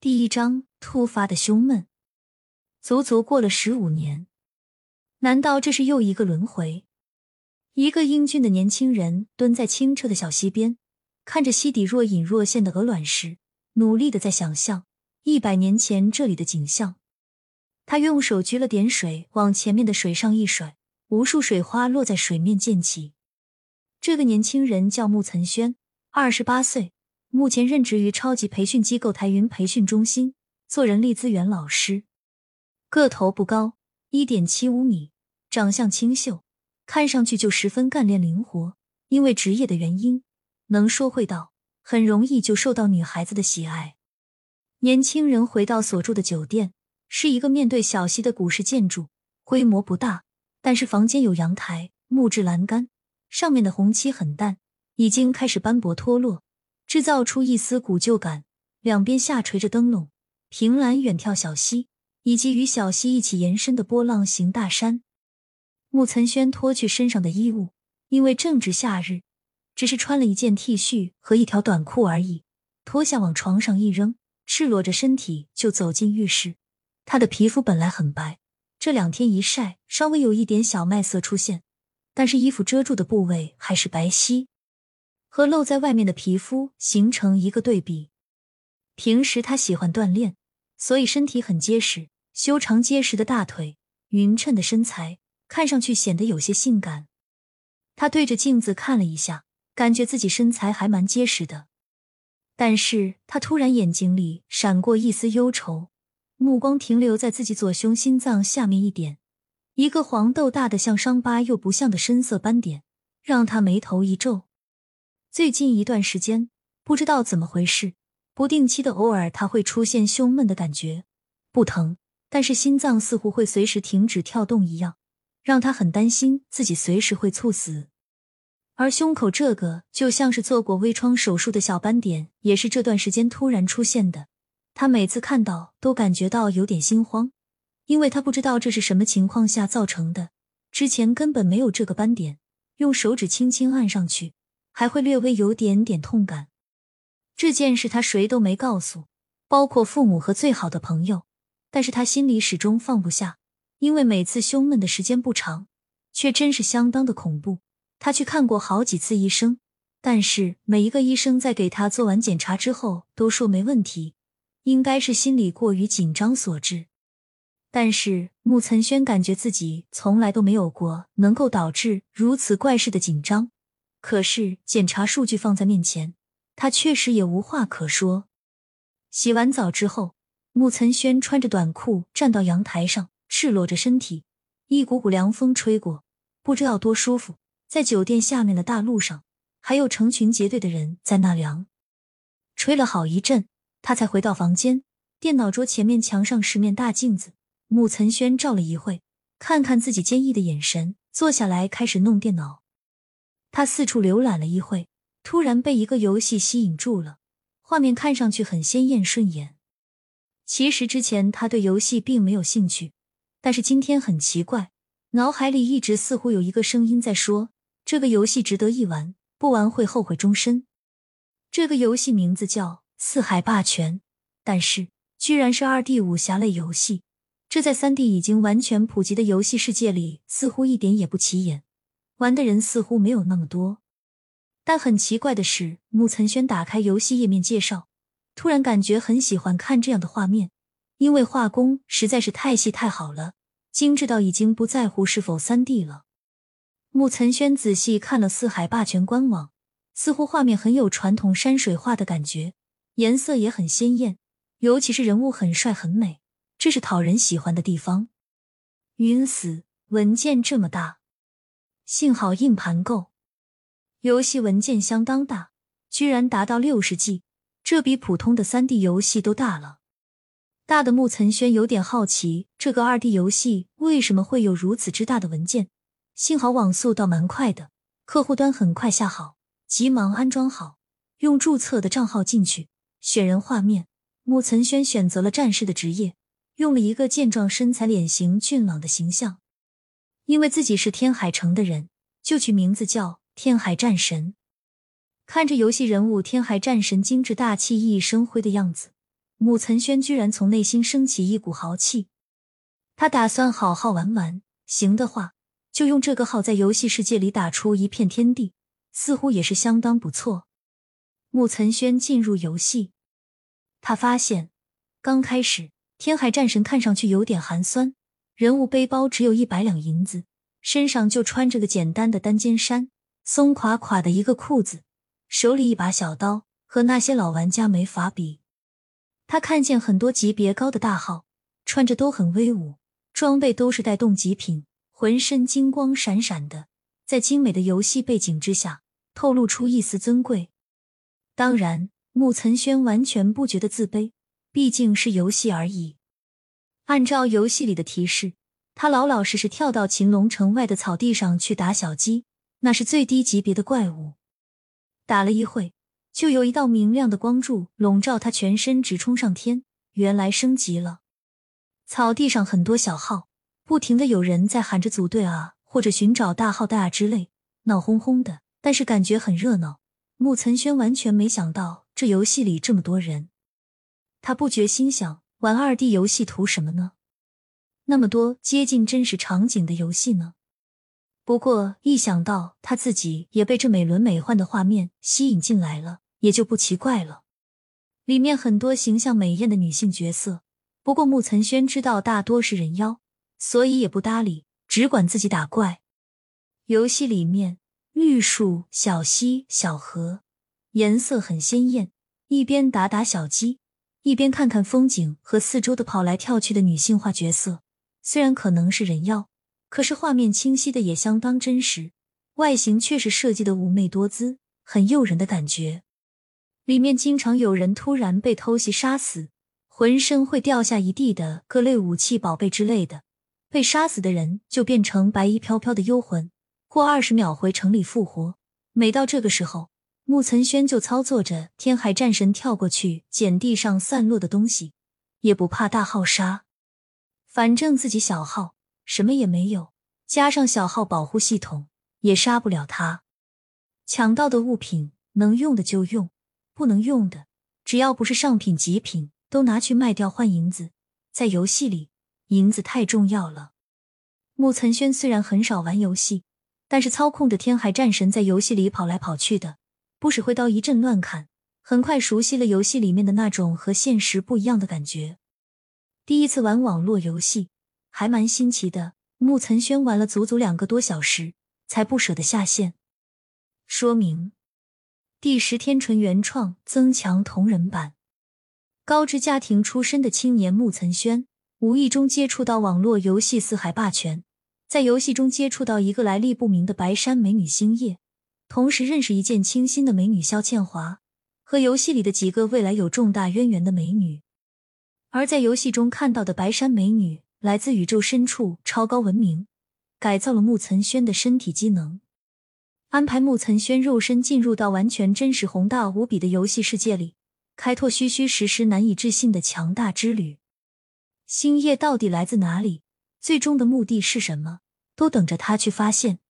第一章突发的胸闷，足足过了十五年，难道这是又一个轮回？一个英俊的年轻人蹲在清澈的小溪边，看着溪底若隐若现的鹅卵石，努力的在想象一百年前这里的景象。他用手掬了点水，往前面的水上一甩，无数水花落在水面溅起。这个年轻人叫穆岑轩，二十八岁，目前任职于超级培训机构台云培训中心，做人力资源老师。个头不高，一点七五米，长相清秀。看上去就十分干练灵活，因为职业的原因，能说会道，很容易就受到女孩子的喜爱。年轻人回到所住的酒店，是一个面对小溪的古式建筑，规模不大，但是房间有阳台、木质栏杆，上面的红漆很淡，已经开始斑驳脱落，制造出一丝古旧感。两边下垂着灯笼，凭栏远眺小溪，以及与小溪一起延伸的波浪形大山。穆岑轩脱去身上的衣物，因为正值夏日，只是穿了一件 T 恤和一条短裤而已。脱下往床上一扔，赤裸着身体就走进浴室。他的皮肤本来很白，这两天一晒，稍微有一点小麦色出现，但是衣服遮住的部位还是白皙，和露在外面的皮肤形成一个对比。平时他喜欢锻炼，所以身体很结实，修长结实的大腿，匀称的身材。看上去显得有些性感。他对着镜子看了一下，感觉自己身材还蛮结实的。但是他突然眼睛里闪过一丝忧愁，目光停留在自己左胸心脏下面一点，一个黄豆大的像伤疤又不像的深色斑点，让他眉头一皱。最近一段时间，不知道怎么回事，不定期的偶尔他会出现胸闷的感觉，不疼，但是心脏似乎会随时停止跳动一样。让他很担心自己随时会猝死，而胸口这个就像是做过微创手术的小斑点，也是这段时间突然出现的。他每次看到都感觉到有点心慌，因为他不知道这是什么情况下造成的。之前根本没有这个斑点，用手指轻轻按上去，还会略微有点点痛感。这件事他谁都没告诉，包括父母和最好的朋友，但是他心里始终放不下。因为每次胸闷的时间不长，却真是相当的恐怖。他去看过好几次医生，但是每一个医生在给他做完检查之后都说没问题，应该是心理过于紧张所致。但是穆岑轩感觉自己从来都没有过能够导致如此怪事的紧张。可是检查数据放在面前，他确实也无话可说。洗完澡之后，穆岑轩穿着短裤站到阳台上。赤裸着身体，一股股凉风吹过，不知道多舒服。在酒店下面的大路上，还有成群结队的人在纳凉。吹了好一阵，他才回到房间。电脑桌前面墙上十面大镜子，穆岑轩照了一会，看看自己坚毅的眼神，坐下来开始弄电脑。他四处浏览了一会，突然被一个游戏吸引住了，画面看上去很鲜艳顺眼。其实之前他对游戏并没有兴趣。但是今天很奇怪，脑海里一直似乎有一个声音在说：“这个游戏值得一玩，不玩会后悔终身。”这个游戏名字叫《四海霸权》，但是居然是二 D 武侠类游戏，这在三 D 已经完全普及的游戏世界里似乎一点也不起眼，玩的人似乎没有那么多。但很奇怪的是，穆岑轩打开游戏页面介绍，突然感觉很喜欢看这样的画面。因为画工实在是太细太好了，精致到已经不在乎是否三 D 了。穆岑轩仔细看了四海霸权官网，似乎画面很有传统山水画的感觉，颜色也很鲜艳，尤其是人物很帅很美，这是讨人喜欢的地方。晕死！文件这么大，幸好硬盘够。游戏文件相当大，居然达到六十 G，这比普通的三 D 游戏都大了。大的木岑轩有点好奇，这个二 D 游戏为什么会有如此之大的文件？幸好网速倒蛮快的，客户端很快下好，急忙安装好，用注册的账号进去，选人画面。木岑轩选择了战士的职业，用了一个健壮身材、脸型俊朗的形象。因为自己是天海城的人，就取名字叫天海战神。看着游戏人物天海战神精致大气、熠熠生辉的样子。穆岑轩居然从内心升起一股豪气。他打算好好玩玩，行的话就用这个号在游戏世界里打出一片天地，似乎也是相当不错。穆岑轩进入游戏，他发现刚开始天海战神看上去有点寒酸，人物背包只有一百两银子，身上就穿着个简单的单肩衫，松垮垮的一个裤子，手里一把小刀，和那些老玩家没法比。他看见很多级别高的大号，穿着都很威武。装备都是带动极品，浑身金光闪闪的，在精美的游戏背景之下，透露出一丝尊贵。当然，穆岑轩完全不觉得自卑，毕竟是游戏而已。按照游戏里的提示，他老老实实跳到秦龙城外的草地上去打小鸡，那是最低级别的怪物。打了一会，就有一道明亮的光柱笼罩他全身，直冲上天。原来升级了。草地上很多小号，不停的有人在喊着组队啊，或者寻找大号带啊之类，闹哄哄的，但是感觉很热闹。木岑轩完全没想到这游戏里这么多人，他不觉心想：玩二 D 游戏图什么呢？那么多接近真实场景的游戏呢？不过一想到他自己也被这美轮美奂的画面吸引进来了，也就不奇怪了。里面很多形象美艳的女性角色。不过穆岑轩知道大多是人妖，所以也不搭理，只管自己打怪。游戏里面绿树、小溪、小河，颜色很鲜艳。一边打打小鸡，一边看看风景和四周的跑来跳去的女性化角色。虽然可能是人妖，可是画面清晰的也相当真实，外形却是设计的妩媚多姿，很诱人的感觉。里面经常有人突然被偷袭杀死。浑身会掉下一地的各类武器、宝贝之类的，被杀死的人就变成白衣飘飘的幽魂，过二十秒回城里复活。每到这个时候，穆岑轩就操作着天海战神跳过去捡地上散落的东西，也不怕大号杀，反正自己小号什么也没有，加上小号保护系统也杀不了他。抢到的物品能用的就用，不能用的只要不是上品极品。都拿去卖掉换银子，在游戏里，银子太重要了。穆岑轩虽然很少玩游戏，但是操控着天海战神在游戏里跑来跑去的，不使挥刀一阵乱砍，很快熟悉了游戏里面的那种和现实不一样的感觉。第一次玩网络游戏，还蛮新奇的。木岑轩玩了足足两个多小时，才不舍得下线。说明：第十天纯原创增强同人版。高知家庭出身的青年木岑轩，无意中接触到网络游戏《四海霸权》，在游戏中接触到一个来历不明的白山美女星夜，同时认识一见倾心的美女肖倩华，和游戏里的几个未来有重大渊源的美女。而在游戏中看到的白山美女来自宇宙深处超高文明，改造了木岑轩的身体机能，安排木岑轩肉身进入到完全真实、宏大无比的游戏世界里。开拓虚虚实实、难以置信的强大之旅。星夜到底来自哪里？最终的目的是什么？都等着他去发现。